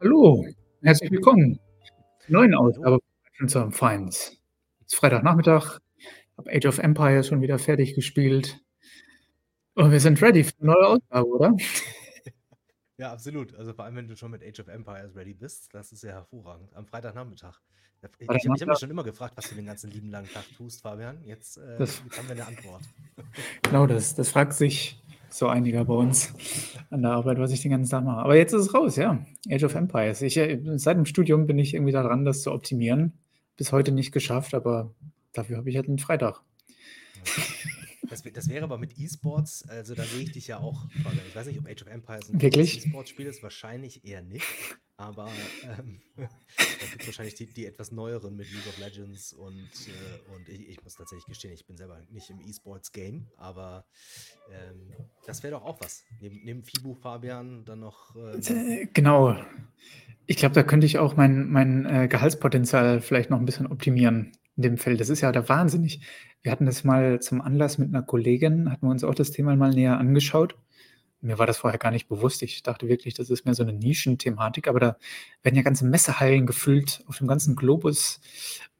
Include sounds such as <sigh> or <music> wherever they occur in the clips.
Hallo, herzlich willkommen zur neuen. Ausgabe von of Finds. Es ist Freitagnachmittag, habe Age of Empires schon wieder fertig gespielt. Und wir sind ready für 'ne neue Ausgabe, oder? <laughs> Ja, absolut. Also, vor allem, wenn du schon mit Age of Empires ready bist, das ist ja hervorragend am Freitagnachmittag. Da ich ich habe mich schon immer gefragt, was du den ganzen lieben langen Tag tust, Fabian. Jetzt, äh Das haben wir 'ne Antwort. <laughs> Genau das. Das fragt sich so einiger bei uns an der Arbeit, was ich den ganzen Tag mache. Aber jetzt ist es raus, ja. Age of Empires. Ich, äh seit dem Studium bin ich irgendwie da dran, das zu optimieren. Bis heute nicht geschafft, aber dafür habe ich halt 'n Freitag. <laughs> Das das wäre aber mit E-Sports also, da sehe ich dich ja auch. Ich weiß nicht, ob Age of Empires 'n großes Wirklich? E-Sports-Spiel ist, wahrscheinlich eher nicht. Aber, ähm, da gibt's wahrscheinlich die die etwas neueren mit League of Legends und, äh und i ich muss tatsächlich gestehen, ich bin selber nicht im E-Sports-Game, aber, ähm, das wäre doch auch was. Neben neben FIBO, Fabian, dann noch, äh? Äh, genau. Ich glaube, da könnte ich auch mein mein, äh, Gehaltspotenzial vielleicht noch 'n bisschen optimieren in dem Feld. Das ist ja der wahnsinnig. Wir hatten das mal zum Anlass mit 'ner Kollegin hatten wir uns auch das Thema mal näher angeschaut. Mir war das vorher gar nicht bewusst. Ich dachte wirklich, das ist mehr so 'ne Nischenthematik, aber da werden ja ganze Messehallen gefüllt auf dem ganzen Globus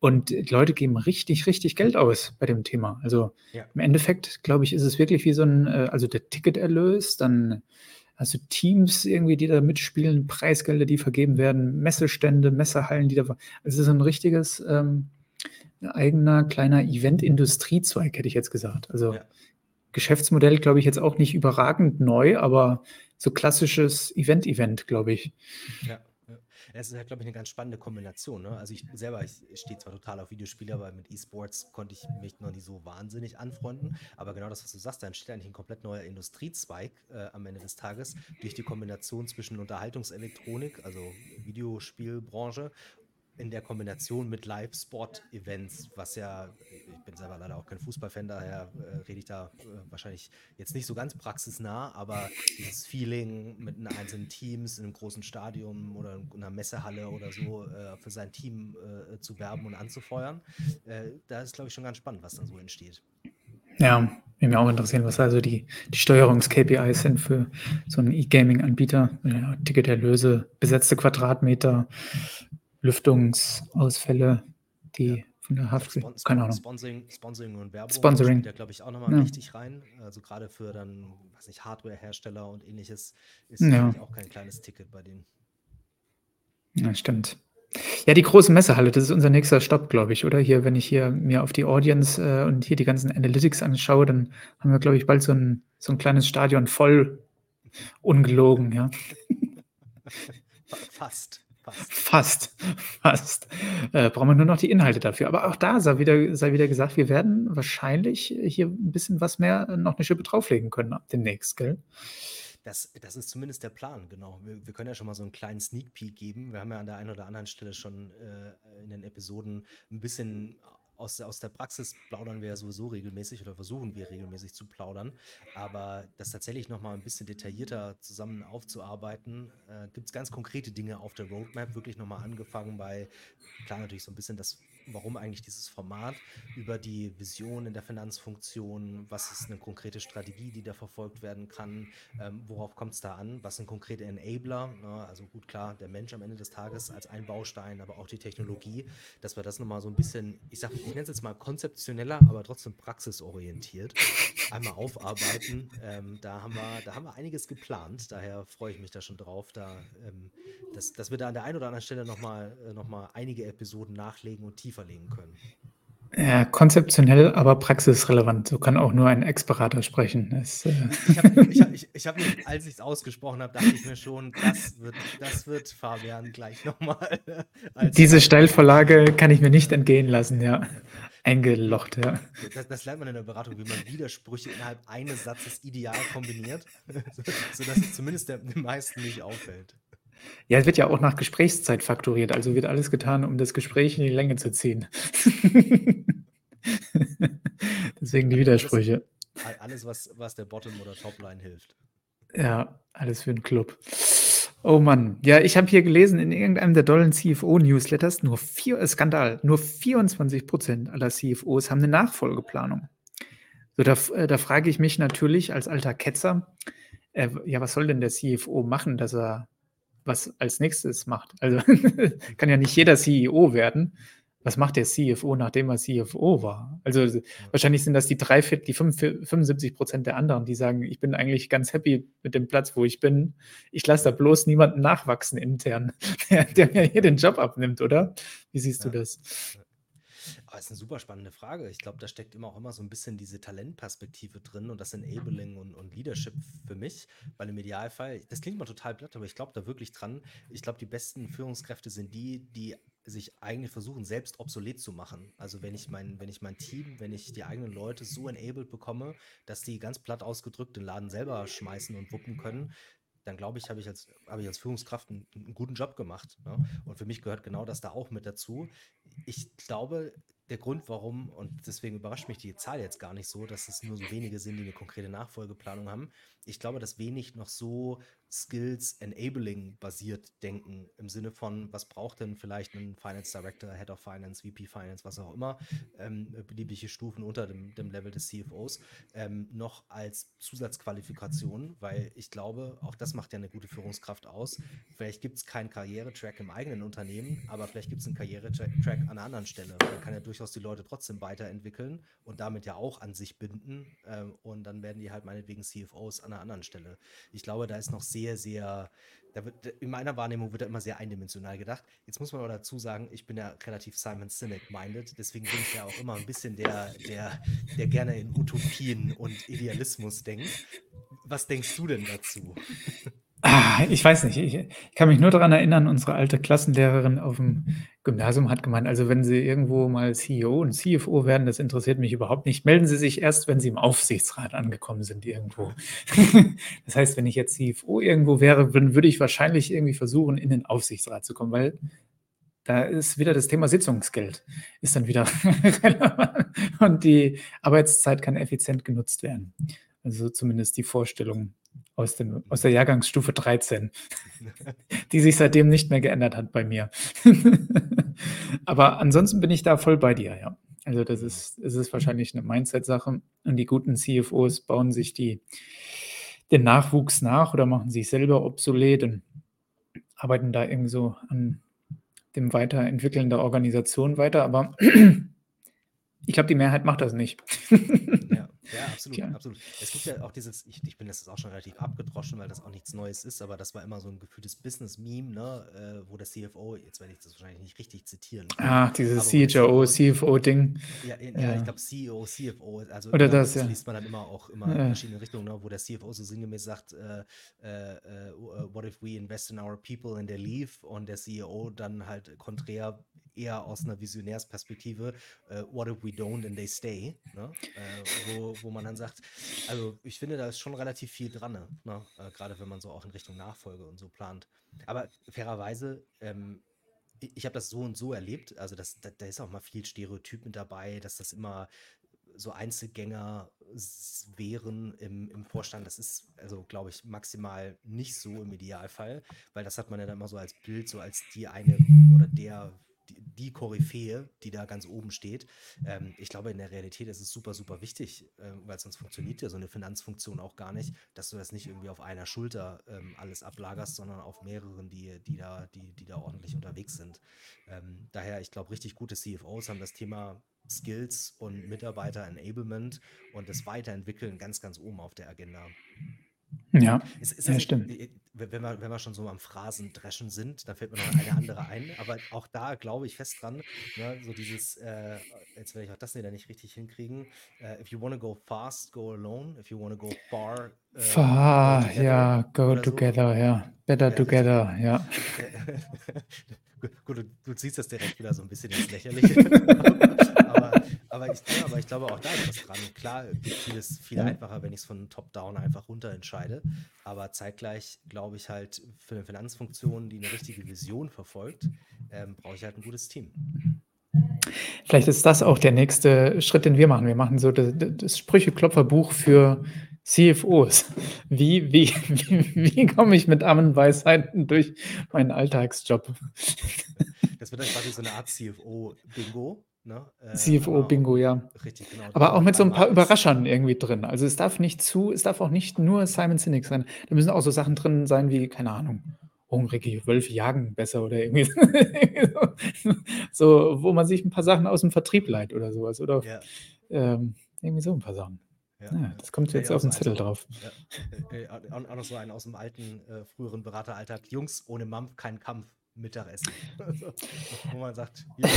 und Leute geben richtig, richtig Geld aus bei dem Thema. Also, Ja. im Endeffekt, glaube ich, ist es wirklich wie so 'n äh, also, der Ticketerlös, dann du Teams irgendwie, die da mitspielen, Preisgelder, die vergeben werden, Messestände, Messehallen, die da ver es ist 'n richtiges, ähm, eigener kleiner Event-Industriezweig, hätte ich jetzt gesagt. Also, Ja. Geschäftsmodell, glaube ich, jetzt auch nicht überragend neu, aber so klassisches Event-Event, glaube ich. Ja. Es ist halt, glaube ich, 'ne ganz spannende Kombination, ne? Also, ich selber ich stehe zwar total auf Videospiele, aber mit E-Sports konnte ich mich noch nie so wahnsinnig anfreunden. Aber genau das, was du sagst, da entsteht eigentlich 'n komplett neuer Industriezweig, äh, am Ende des Tages durch die Kombination zwischen Unterhaltungselektronik, also Videospielbranche, in der Kombination mit Live-Sport-Events, was ja ich bin selber leider auch kein Fußballfan, daher, äh, rede ich da, äh, wahrscheinlich jetzt nicht so ganz praxisnah, aber dieses Feeling mit einzelnen Teams in 'nem großen Stadion oder in 'ner Messehalle oder so, äh, für sein Team, äh, zu werben und anzufeuern, äh, da ist, glaube ich, schon ganz spannend, was da so entsteht. Ja, würde mich auch interessieren, was da so die die Steuerungs-KPIs sind für so 'n E-Gaming-Anbieter. Ja, Ticketerlöse, besetzte Quadratmeter, Lüftungsausfälle, Ja. die von der Haft Spon keine Spon Ahnung. Sponsoring Sponsoring und Werbung Sponsoring. da, glaube ich, auch noch mal Ja. richtig rein. Also, grade für dann, weiß nicht, Hardwarehersteller und Ähnliches ist Ja. auch kein kleines Ticket bei denen. Ja, stimmt. Ja, die große Messehalle, das ist unser nächster Stopp, glaube ich, oder? Hier, wenn ich hier mir auf die Audience, äh, und hier die ganzen Analytics anschaue, dann haben wir, glaube ich, bald so 'n so 'n kleines Stadion voll, ungelogen, ja. Fa <laughs> fast, <laughs> fast. Fast. Äh, brauchen wir nur noch die Inhalte dafür. Aber auch da sei wieder sei wieder gesagt, wir werden wahrscheinlich hier 'n bisschen was mehr noch 'ne Schippe drauflegen können ab demnächst, gell? Das das ist zumindest der Plan, genau. Wir wir können ja schon mal so 'n kleinen Sneak Peek geben. Wir haben ja an der einen oder anderen Stelle schon, äh, in den Episoden 'n bisschen aus der aus der Praxis plaudern wir ja sowieso regelmäßig oder versuchen wir regelmäßig zu plaudern. Aber das tatsächlich noch mal 'n bisschen detaillierter zusammen aufzuarbeiten, äh, gibt's ganz konkrete Dinge auf der Roadmap, wirklich noch mal angefangen bei klar, natürlich so 'n bisschen das warum eigentlich dieses Format, über die Vision in der Finanzfunktion, was ist 'ne konkrete Strategie, die da verfolgt werden kann, ähm, worauf kommt's da an, was sind konkrete Enabler, ne? Also, gut, klar, der Mensch am Ende des Tages als ein Baustein, aber auch die Technologie, dass wir das noch mal so 'n bisschen, ich sage ich nenne es jetzt mal konzeptioneller, aber trotzdem praxisorientiert einmal aufarbeiten. Ähm, da haben wir da haben wir einiges geplant, daher freue ich mich da schon drauf, da, ähm dass dass wir da an der einen oder anderen Stelle noch mal äh, noch mal einige Episoden nachlegen und tiefer legen können. Ja, konzeptionell, aber praxisrelevant. So kann auch nur ein Ex-Berater sprechen. Das, äh Ich habe ich ich <laughs> ich mich als ich's ausgesprochen habe, dachte ich mir schon, das wird das wird Fabian gleich noch mal <laughs> als Diese Steilvorlage kann ich mir nicht entgehen lassen, ja. Eingelocht, ja. Das das lernt man in der Beratung, wie man Widersprüche innerhalb eines Satzes ideal kombiniert, <laughs> so sodass es zumindest der den meisten nicht auffällt. Ja, es wird ja auch nach Gesprächszeit fakturiert, also wird alles getan, um das Gespräch in die Länge zu ziehen. <laughs> Deswegen die alles Widersprüche. al alles, was was der Bottom oder Topline hilft. Ja, alles für 'n Club. Oh Mann. Ja, ich habe hier gelesen in irgendeinem der dollen CFO-Newsletters, nur vier äh, Skandal, nur 24 % aller CFOs haben 'ne Nachfolgeplanung. So, da äh, da frage ich mich natürlich als alter Ketzer, äh, ja, was soll denn der CFO machen, dass er was als nächstes macht. Also <laughs> kann ja nicht jeder CEO werden. Was macht der CFO, nachdem er CFO war? Also wahrscheinlich sind das die drei, die 75 Prozent der anderen, die sagen, ich bin eigentlich ganz happy mit dem Platz, wo ich bin. Ich lasse da bloß niemanden nachwachsen intern, <laughs> der, der, mir hier den Job abnimmt, oder? Wie siehst ja. du das? Aber ist eine super spannende Frage. Ich glaube, da steckt immer auch immer so ein bisschen diese Talentperspektive drin und das Enabling und, und Leadership für mich, weil im Idealfall, das klingt mal total platt, aber ich glaube da wirklich dran. Ich glaube, die besten Führungskräfte sind die, die sich eigentlich versuchen, selbst obsolet zu machen. Also wenn ich mein, wenn ich mein Team, wenn ich die eigenen Leute so enabled bekomme, dass die ganz platt ausgedrückt den Laden selber schmeißen und wuppen können, dann glaube ich, habe ich als, habe ich als Führungskraft einen, einen guten Job gemacht. Ne? Und für mich gehört genau das da auch mit dazu. Ich glaube, der Grund, warum, und deswegen überrascht mich die Zahl jetzt gar nicht so, dass es nur so wenige sind, die eine konkrete Nachfolgeplanung haben. Ich glaube, dass wenig noch so Skills Enabling basiert denken, im Sinne von, was braucht denn vielleicht ein Finance Director, Head of Finance, VP Finance, was auch immer, ähm, beliebige Stufen unter dem, dem Level des CFOs, ähm, noch als Zusatzqualifikation, weil ich glaube, auch das macht ja eine gute Führungskraft aus. Vielleicht gibt es keinen Karrieretrack im eigenen Unternehmen, aber vielleicht gibt es einen Karrieretrack an einer anderen Stelle. Man kann ja durchaus die Leute trotzdem weiterentwickeln und damit ja auch an sich binden ähm, und dann werden die halt meinetwegen CFOs an einer anderen Stelle. Ich glaube, da ist noch sehr sehr, da wird, in meiner Wahrnehmung wird da immer sehr eindimensional gedacht. Jetzt muss man aber dazu sagen, ich bin ja relativ Simon Sinek-minded, deswegen bin ich ja auch immer ein bisschen der, der, der gerne in Utopien und Idealismus denkt. Was denkst du denn dazu? Ah, ich weiß nicht. Ich, ich kann mich nur daran erinnern, unsere alte Klassenlehrerin auf dem Gymnasium hat gemeint, also wenn Sie irgendwo mal CEO und CFO werden, das interessiert mich überhaupt nicht. Melden Sie sich erst, wenn Sie im Aufsichtsrat angekommen sind irgendwo. <laughs> das heißt, wenn ich jetzt CFO irgendwo wäre, dann würde ich wahrscheinlich irgendwie versuchen, in den Aufsichtsrat zu kommen, weil da ist wieder das Thema Sitzungsgeld, ist dann wieder <laughs> relevant und die Arbeitszeit kann effizient genutzt werden. Also zumindest die Vorstellung aus, dem, aus der Jahrgangsstufe 13, <laughs> die sich seitdem nicht mehr geändert hat bei mir. <laughs> Aber ansonsten bin ich da voll bei dir, ja. Also das ist, es ist wahrscheinlich eine Mindset-Sache und die guten CFOs bauen sich die, den Nachwuchs nach oder machen sich selber obsolet und arbeiten da irgendwie so an dem Weiterentwickeln der Organisation weiter. Aber <clears throat> ich glaube, die Mehrheit macht das nicht. <laughs> Absolut, ja. absolut. Es gibt ja auch dieses, ich, ich bin das auch schon relativ abgedroschen, weil das auch nichts Neues ist, aber das war immer so ein gefühltes Business-Meme, ne, äh, wo der CFO, jetzt werde ich das wahrscheinlich nicht richtig zitieren. Ah, dieses CHO, CFO-Ding. Ja, ja, ja, ich glaube CEO, CFO, also Oder das, das ja. liest man dann immer auch immer in verschiedene Richtungen, ne, wo der CFO so sinngemäß sagt, äh, äh, äh, what if we invest in our people and they leave und der CEO dann halt konträr eher aus einer Visionärsperspektive, uh, what if we don't and they stay, ne? äh, wo, wo man dann sagt, also ich finde, da ist schon relativ viel dran, ne? äh, gerade wenn man so auch in Richtung Nachfolge und so plant. Aber fairerweise, ähm, ich, ich habe das so und so erlebt, also das, da, da ist auch mal viel Stereotyp mit dabei, dass das immer so Einzelgänger wären im, im Vorstand. Das ist, also glaube ich, maximal nicht so im Idealfall, weil das hat man ja dann immer so als Bild, so als die eine oder der die, die Koryphäe, die da ganz oben steht. Ähm, ich glaube, in der Realität ist es super, super wichtig, äh, weil sonst funktioniert ja so eine Finanzfunktion auch gar nicht, dass du das nicht irgendwie auf einer Schulter ähm, alles ablagerst, sondern auf mehreren, die, die, da, die, die da ordentlich unterwegs sind. Ähm, daher, ich glaube, richtig gute CFOs haben das Thema Skills und Mitarbeiter-Enablement und das Weiterentwickeln ganz, ganz oben auf der Agenda. Ja, ist, ist ja nicht, stimmt. Äh, wenn wir, wenn wir schon so am Phrasendreschen sind, dann fällt mir noch eine andere ein. Aber auch da glaube ich fest dran, ne, so dieses, äh, jetzt werde ich auch das wieder nicht richtig hinkriegen. Uh, if you want to go fast, go alone. If you want to go far, uh, far, go ja, go together, so. ja. Better together, ja. <laughs> Gut, du, du ziehst das direkt wieder so ein bisschen ins Lächerliche. <laughs> aber, aber, ich, ja, aber ich glaube, auch da ist was dran. Klar, vieles viel einfacher, wenn ich es von Top-Down einfach runter entscheide. Aber zeitgleich glaube ich halt, für eine Finanzfunktion, die eine richtige Vision verfolgt, ähm, brauche ich halt ein gutes Team. Vielleicht ist das auch der nächste Schritt, den wir machen. Wir machen so das, das Sprücheklopferbuch für CFOs. Wie, wie, wie, wie komme ich mit armen Weisheiten durch meinen Alltagsjob? Das wird dann quasi so eine Art CFO-Bingo. Ne? Äh, CFO-Bingo, ja. Richtig, genau. Aber auch mit so ein paar Überraschern irgendwie drin. Also es darf nicht zu, es darf auch nicht nur Simon Sinek sein. Da müssen auch so Sachen drin sein wie, keine Ahnung, hungrige Wölfe jagen besser oder irgendwie so, <laughs> so, wo man sich ein paar Sachen aus dem Vertrieb leiht oder sowas oder Ja. ähm, irgendwie so ein paar Sachen. Ja, Ja, das kommt jetzt auf den Zettel also, drauf. ja, äh, auch, auch noch so einen aus dem alten, äh, früheren Berateralltag. Jungs, ohne Mampf kein Kampf, Mittagessen. <laughs> Also, wo man sagt, ja,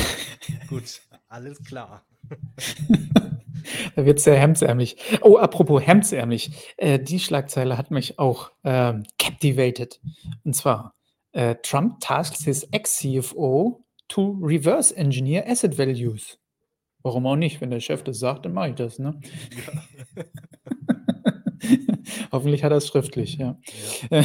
gut, alles klar. <laughs> Da wird sehr hemdsärmlich. Oh, apropos hemdsärmlich. Äh, die Schlagzeile hat mich auch ähm, captivated. Und zwar, äh, Trump tasks his ex-CFO to reverse engineer asset values. Warum auch nicht? Wenn der Chef das sagt, dann mache ich das. Ne? Ja, <laughs> Hoffentlich hat er es schriftlich, ja. ja.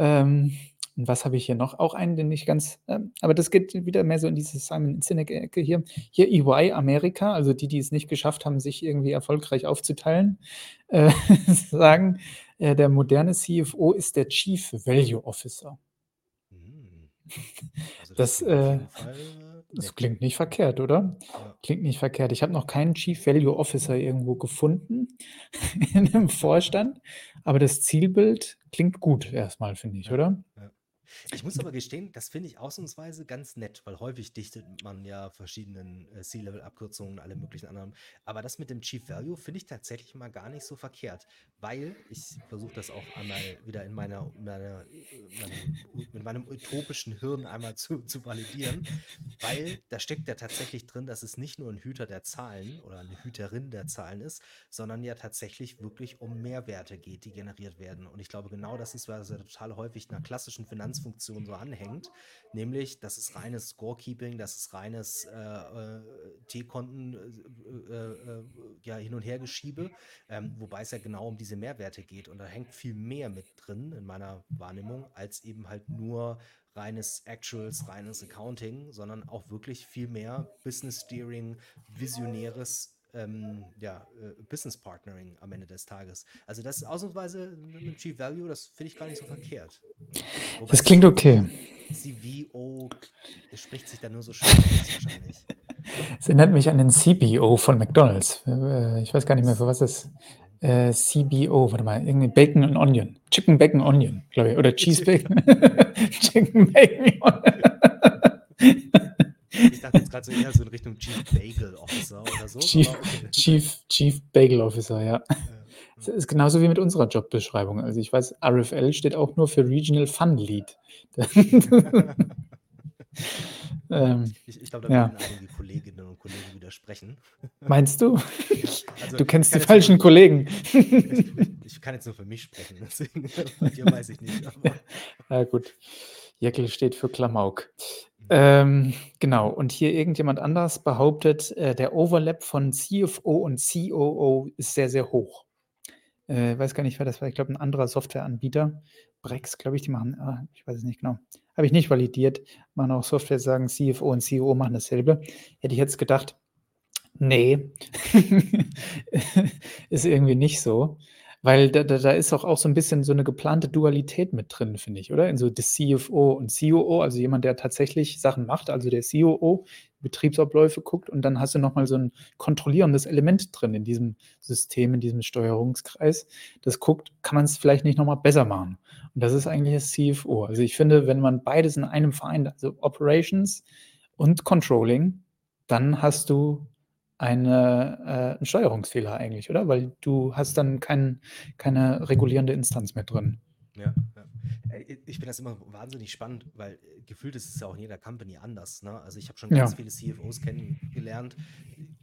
Ähm, und was habe ich hier noch? Auch einen, den ich ganz, ähm, aber das geht wieder mehr so in diese Simon Sinek-Ecke hier. Hier EY Amerika, also die, die es nicht geschafft haben, sich irgendwie erfolgreich aufzuteilen, <laughs> äh, sagen, äh, der moderne CFO ist der Chief Value Officer. Hm. <laughs> Also Das, das äh, das klingt nicht verkehrt, oder? Ja. Klingt nicht verkehrt. Ich habe noch keinen Chief Value Officer irgendwo gefunden <laughs> in einem Vorstand, aber das Zielbild klingt gut erstmal, finde ich, Ja, oder? ja. Ich muss aber gestehen, das finde ich ausnahmsweise ganz nett, weil häufig dichtet man ja verschiedenen äh, C-Level-Abkürzungen, alle möglichen anderen. Aber das mit dem Chief Value finde ich tatsächlich mal gar nicht so verkehrt, weil ich versuche das auch einmal wieder in meiner, meiner, äh, meinem, mit meinem utopischen Hirn einmal zu, zu validieren, weil da steckt ja tatsächlich drin, dass es nicht nur ein Hüter der Zahlen oder eine Hüterin der Zahlen ist, sondern ja tatsächlich wirklich um Mehrwerte geht, die generiert werden. Und ich glaube, genau das ist, was ja total häufig einer klassischen Finanzfunktion so anhängt, nämlich, das ist reines Scorekeeping, das ist reines äh, äh, T-Konten äh, äh, äh, ja, hin und her geschiebe, ähm, wobei es ja genau um diese Mehrwerte geht. Und da hängt viel mehr mit drin in meiner Wahrnehmung, als eben halt nur reines Actuals, reines Accounting, sondern auch wirklich viel mehr Business Steering, visionäres ähm, ja, äh, Business Partnering am Ende des Tages. Also das ist ausnahmsweise mit dem Chief Value, das finde ich gar nicht so verkehrt. Wobei Das klingt okay. CVO spricht sich da nur so schön aus wahrscheinlich. Es erinnert mich an den CBO von McDonald's. Äh, Ich weiß gar nicht mehr, für was das äh, CBO, warte mal, irgendwie Bacon and Onion. Chicken Bacon Onion, glaube ich. Oder Cheese Bacon. <laughs> Chicken Bacon Onion. Ich dachte jetzt gerade so eher so in Richtung Chief Bagel Officer oder so. Chief, okay. Chief, Chief Bagel Officer, ja. Ja, Das ist genauso wie mit unserer Jobbeschreibung. Also ich weiß, RFL steht auch nur für Regional Fun Lead. <laughs> ähm, Ich, ich glaube, da Ja. werden einige Kolleginnen und Kollegen widersprechen. meinst du? Also, Du kennst ich die falschen jetzt Kollegen. nur, <laughs> ich kann jetzt nur für mich sprechen, deswegen <laughs> bei dir weiß ich nicht. Aber, Ja, gut. Jekyll steht für Klamauk. Ähm, genau. Und hier irgendjemand anders behauptet, äh, der Overlap von CFO und COO ist sehr, sehr hoch. Äh, weiß gar nicht, wer das war. Ich glaube, ein anderer Softwareanbieter. Brex, glaube ich, die machen, ah, ich weiß es nicht genau. Habe ich nicht validiert. Machen auch Software, sagen CFO und COO machen dasselbe. Hätte ich jetzt gedacht, nee, <laughs> ist irgendwie nicht so. Weil da, da, da ist auch, auch so ein bisschen so eine geplante Dualität mit drin, finde ich, oder? In so das CFO und COO, also jemand, der tatsächlich Sachen macht, also der COO, Betriebsabläufe guckt und dann hast du nochmal so ein kontrollierendes Element drin in diesem System, in diesem Steuerungskreis. Das guckt, kann man es vielleicht nicht nochmal besser machen. Und das ist eigentlich das CFO. Also ich finde, wenn man beides in einem vereint, also Operations und Controlling, dann hast du eine, äh, einen Steuerungsfehler eigentlich, oder? Weil du hast dann kein, keine regulierende Instanz mehr drin. ja, Ich finde das immer wahnsinnig spannend, weil äh, gefühlt ist es ja auch in jeder Company anders. Ne? Also ich habe schon Ja. ganz viele CFOs kennengelernt,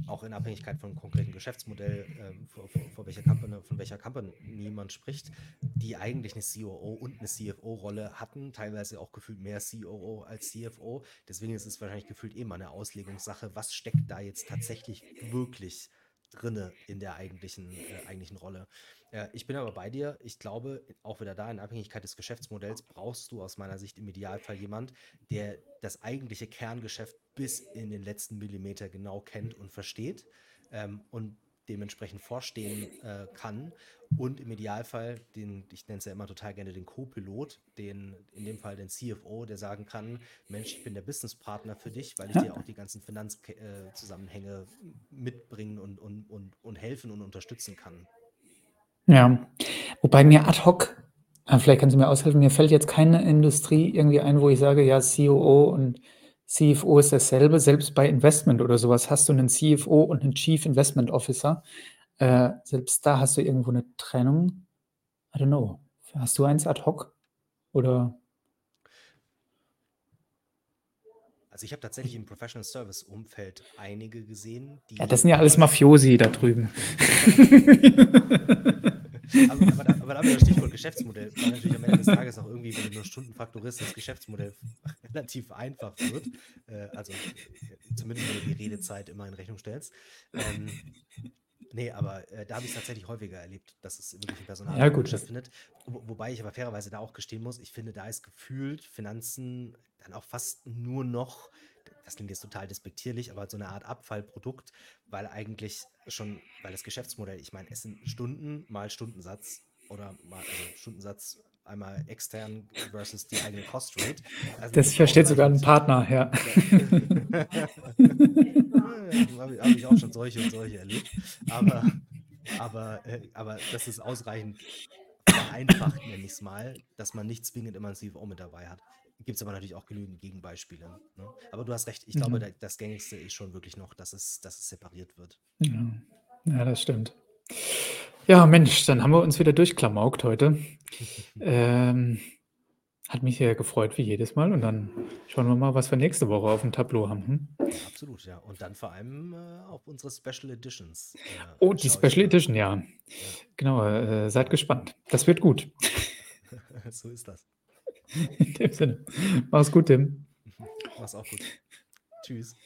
auch in Abhängigkeit von konkreten Geschäftsmodell, ähm, vor, vor, vor welcher Company, von welcher Company man spricht, die eigentlich eine COO und eine CFO-Rolle hatten, teilweise auch gefühlt mehr COO als CFO. Deswegen ist es wahrscheinlich gefühlt immer eine Auslegungssache, was steckt da jetzt tatsächlich wirklich drinne in der eigentlichen, äh, eigentlichen Rolle. Äh, ich bin aber bei dir. Ich glaube, auch wieder da in Abhängigkeit des Geschäftsmodells brauchst du aus meiner Sicht im Idealfall jemand, der das eigentliche Kerngeschäft bis in den letzten Millimeter genau kennt und versteht ähm, und dementsprechend vorstehen äh, kann und im Idealfall den, ich nenne es ja immer total gerne den Co-Pilot, den, in dem Fall den CFO, der sagen kann, Mensch, ich bin der Businesspartner für dich, weil ich Ja. dir auch die ganzen Finanzzusammenhänge mitbringen und, und, und, und helfen und unterstützen kann. Ja. Wobei mir ad hoc Ah, vielleicht kannst du mir aushelfen. Mir fällt jetzt keine Industrie irgendwie ein, wo ich sage, ja, COO und CFO ist dasselbe. Selbst bei Investment oder sowas hast du einen CFO und einen Chief Investment Officer. Äh, selbst da hast du irgendwo eine Trennung. I don't know. Hast du eins ad hoc? Oder? Also ich habe tatsächlich im Professional Service Umfeld einige gesehen, die. Ja, das sind ja alles Mafiosi da drüben. <laughs> aber, aber, da, aber da haben wir das Stichwort Geschäftsmodell, weil natürlich am Ende des Tages auch irgendwie, wenn du nur Stunden faktorierst, das Geschäftsmodell <laughs> relativ einfach wird. Äh, also zumindest wenn du die Redezeit immer in Rechnung stellst. Ähm, Nee, aber äh, da habe ich es tatsächlich häufiger erlebt, dass es wirklich im Personal Ja, gut. stattfindet. Wo, wobei ich aber fairerweise da auch gestehen muss, ich finde, da ist gefühlt Finanzen dann auch fast nur noch, das klingt jetzt total despektierlich, aber so eine Art Abfallprodukt, weil eigentlich schon, weil das Geschäftsmodell, ich meine, es sind Stunden mal Stundensatz oder mal also Stundensatz einmal extern versus die eigene Cost Rate. Also das versteht sogar ein Partner, ja. habe hab ich auch schon solche und solche erlebt. Aber, aber, äh, aber das ist ausreichend vereinfacht, nenne ich es mal, dass man nicht zwingend immer ein CFO mit dabei hat. Gibt es aber natürlich auch genügend Gegenbeispiele. Ne? Aber du hast recht, ich glaube, das Gängigste ist schon wirklich noch, dass es, dass es separiert wird. Ja. ja, das stimmt. Ja, Mensch, dann haben wir uns wieder durchklamaukt heute. ähm, hat mich sehr gefreut, wie jedes Mal. Und dann schauen wir mal, was wir nächste Woche auf dem Tableau haben. Hm? Absolut, ja. Und dann vor allem äh, auf unsere Special Editions. Äh, oh, die Special Edition, ja. ja. Genau, äh, seid gespannt. Das wird gut. <laughs> so ist das. In dem Sinne. Mach's gut, Tim. <laughs> Mach's auch gut. Tschüss.